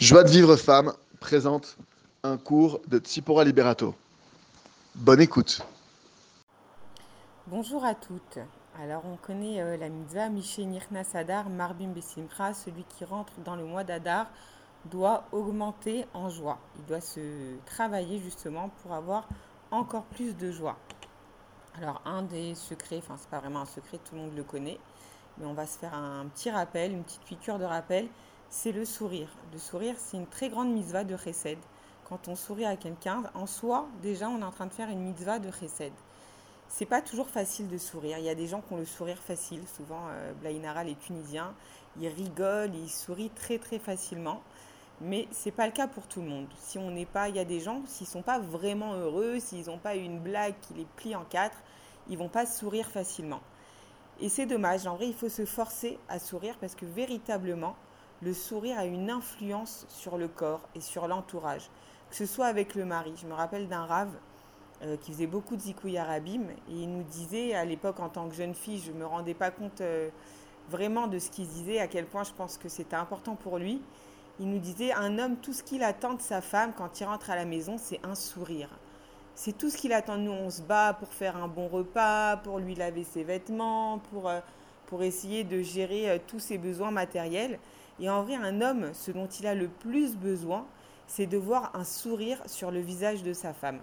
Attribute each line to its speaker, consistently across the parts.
Speaker 1: Joie de vivre femme présente un cours de Tsipora Liberato. Bonne écoute.
Speaker 2: Bonjour à toutes. Alors on connaît euh, la mitzvah Miché Sadar Marbim Besimcha, celui qui rentre dans le mois d'Adar doit augmenter en joie. Il doit se travailler justement pour avoir encore plus de joie. Alors un des secrets, enfin c'est pas vraiment un secret, tout le monde le connaît, mais on va se faire un petit rappel, une petite piqûre de rappel c'est le sourire. Le sourire, c'est une très grande mitzvah de chesed. Quand on sourit à quelqu'un, en soi, déjà, on est en train de faire une mitzvah de chesed. C'est pas toujours facile de sourire. Il y a des gens qui ont le sourire facile. Souvent, euh, Blainara, les Tunisiens, ils rigolent, ils sourient très très facilement. Mais c'est pas le cas pour tout le monde. Si on n'est pas, il y a des gens, s'ils sont pas vraiment heureux, s'ils n'ont pas une blague qui les plie en quatre, ils vont pas sourire facilement. Et c'est dommage. En vrai, il faut se forcer à sourire parce que véritablement, le sourire a une influence sur le corps et sur l'entourage, que ce soit avec le mari. Je me rappelle d'un rave euh, qui faisait beaucoup de zikouï arabim et il nous disait à l'époque en tant que jeune fille, je ne me rendais pas compte euh, vraiment de ce qu'il disait, à quel point je pense que c'était important pour lui. Il nous disait un homme, tout ce qu'il attend de sa femme quand il rentre à la maison, c'est un sourire. C'est tout ce qu'il attend de nous. On se bat pour faire un bon repas, pour lui laver ses vêtements, pour, euh, pour essayer de gérer tous ses besoins matériels. Et en vrai, un homme, ce dont il a le plus besoin, c'est de voir un sourire sur le visage de sa femme.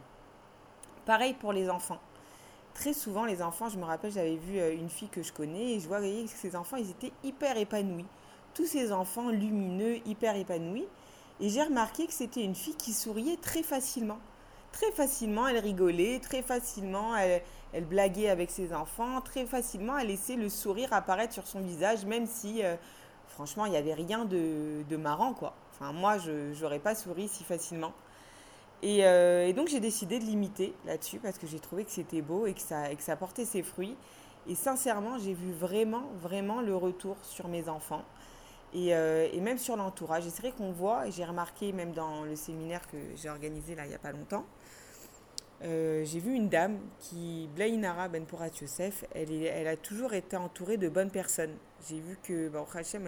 Speaker 2: Pareil pour les enfants. Très souvent, les enfants, je me rappelle, j'avais vu euh, une fille que je connais et je voyais que ces enfants, ils étaient hyper épanouis. Tous ces enfants lumineux, hyper épanouis. Et j'ai remarqué que c'était une fille qui souriait très facilement. Très facilement, elle rigolait, très facilement, elle, elle blaguait avec ses enfants, très facilement, elle laissait le sourire apparaître sur son visage, même si euh, franchement, il n'y avait rien de, marrant, quoi. Enfin, moi, je n'aurais pas souri si facilement. Euh, et, donc, j'ai décidé de limiter là-dessus parce que j'ai trouvé que c'était beau et que, ça, que ça portait ses fruits. Et sincèrement, j'ai vu vraiment, vraiment le retour sur mes enfants et, euh, même sur l'entourage. Et c'est vrai qu'on voit, et j'ai remarqué même dans le séminaire que j'ai organisé là il n'y a pas longtemps, euh, j'ai vu une dame qui, Blainara Ben Pourat Youssef, elle, a toujours été entourée de bonnes personnes. J'ai vu que bah, Hachem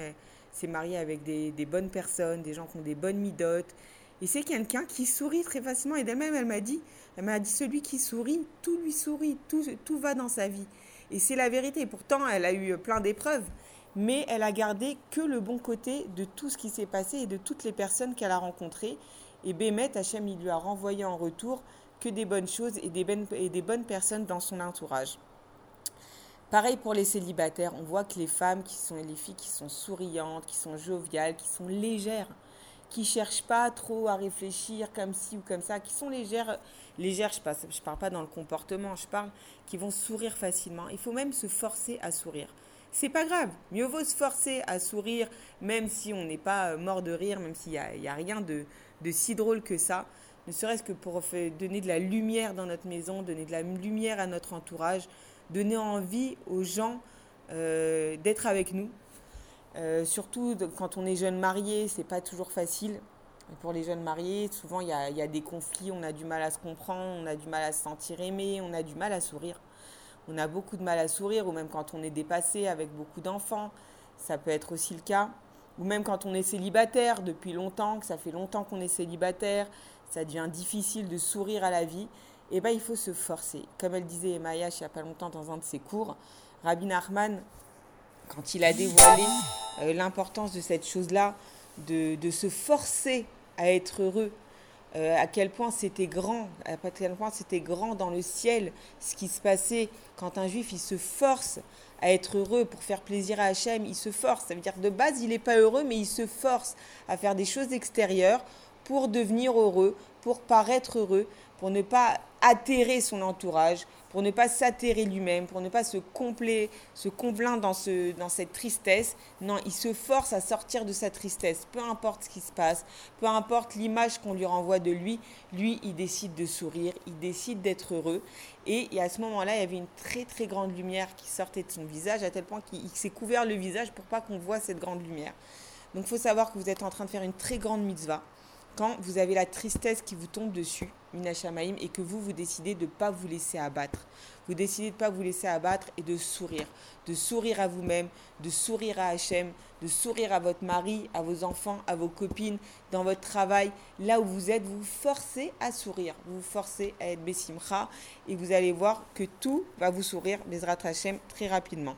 Speaker 2: s'est mariée avec des, des, bonnes personnes, des gens qui ont des bonnes midotes. Et c'est quelqu'un qui sourit très facilement. Et d'elle-même, elle m'a dit, elle m'a dit, celui qui sourit, tout lui sourit, tout, tout va dans sa vie. Et c'est la vérité. Pourtant, elle a eu plein d'épreuves, mais elle a gardé que le bon côté de tout ce qui s'est passé et de toutes les personnes qu'elle a rencontrées. Et Bémet, Hachem, il lui a renvoyé en retour que des bonnes choses et des, bonnes, et des bonnes personnes dans son entourage. Pareil pour les célibataires, on voit que les femmes qui sont les filles qui sont souriantes, qui sont joviales, qui sont légères, qui cherchent pas trop à réfléchir comme ci ou comme ça, qui sont légères, légères, je ne je parle pas dans le comportement, je parle qui vont sourire facilement. Il faut même se forcer à sourire. C'est pas grave, mieux vaut se forcer à sourire, même si on n'est pas euh, mort de rire, même s'il n'y a, a, rien de, de si drôle que ça ne serait-ce que pour donner de la lumière dans notre maison, donner de la lumière à notre entourage, donner envie aux gens euh, d'être avec nous. Euh, surtout quand on est jeune marié, c'est pas toujours facile. Pour les jeunes mariés, souvent il y a, y a, des conflits, on a du mal à se comprendre, on a du mal à se sentir aimé, on a du mal à sourire. On a beaucoup de mal à sourire, ou même quand on est dépassé avec beaucoup d'enfants, ça peut être aussi le cas. Ou même quand on est célibataire depuis longtemps, que ça fait longtemps qu'on est célibataire, ça devient difficile de sourire à la vie, eh ben, il faut se forcer. Comme elle disait Emmaïa il n'y a pas longtemps dans un de ses cours, Rabbi Nachman, quand il a dévoilé euh, l'importance de cette chose-là, de, de, se forcer à être heureux, euh, à quel point c'était grand, à quel point c'était grand dans le ciel ce qui se passait quand un juif il se force à être heureux pour faire plaisir à Hachem, il se force. Ça veut dire de base il n'est pas heureux, mais il se force à faire des choses extérieures pour devenir heureux, pour paraître heureux, pour ne pas atterrer son entourage, pour ne pas s'atterrer lui-même, pour ne pas se, compler, se complaindre dans, ce, dans cette tristesse. Non, il se force à sortir de sa tristesse, peu importe ce qui se passe, peu importe l'image qu'on lui renvoie de lui, lui, il décide de sourire, il décide d'être heureux. Et, et, à ce moment-là, il y avait une très très grande lumière qui sortait de son visage, à tel point qu'il s'est couvert le visage pour pas qu'on voit cette grande lumière. Donc il faut savoir que vous êtes en train de faire une très grande mitzvah quand vous avez la tristesse qui vous tombe dessus, Minachamaim et que vous, vous décidez de ne pas vous laisser abattre. Vous décidez de ne pas vous laisser abattre et de sourire. De sourire à vous-même, de sourire à Hachem, de sourire à votre mari, à vos enfants, à vos copines, dans votre travail. Là où vous êtes, vous forcez à sourire. Vous vous forcez à être Bessimcha et vous allez voir que tout va vous sourire, Bezrat Hachem, très rapidement.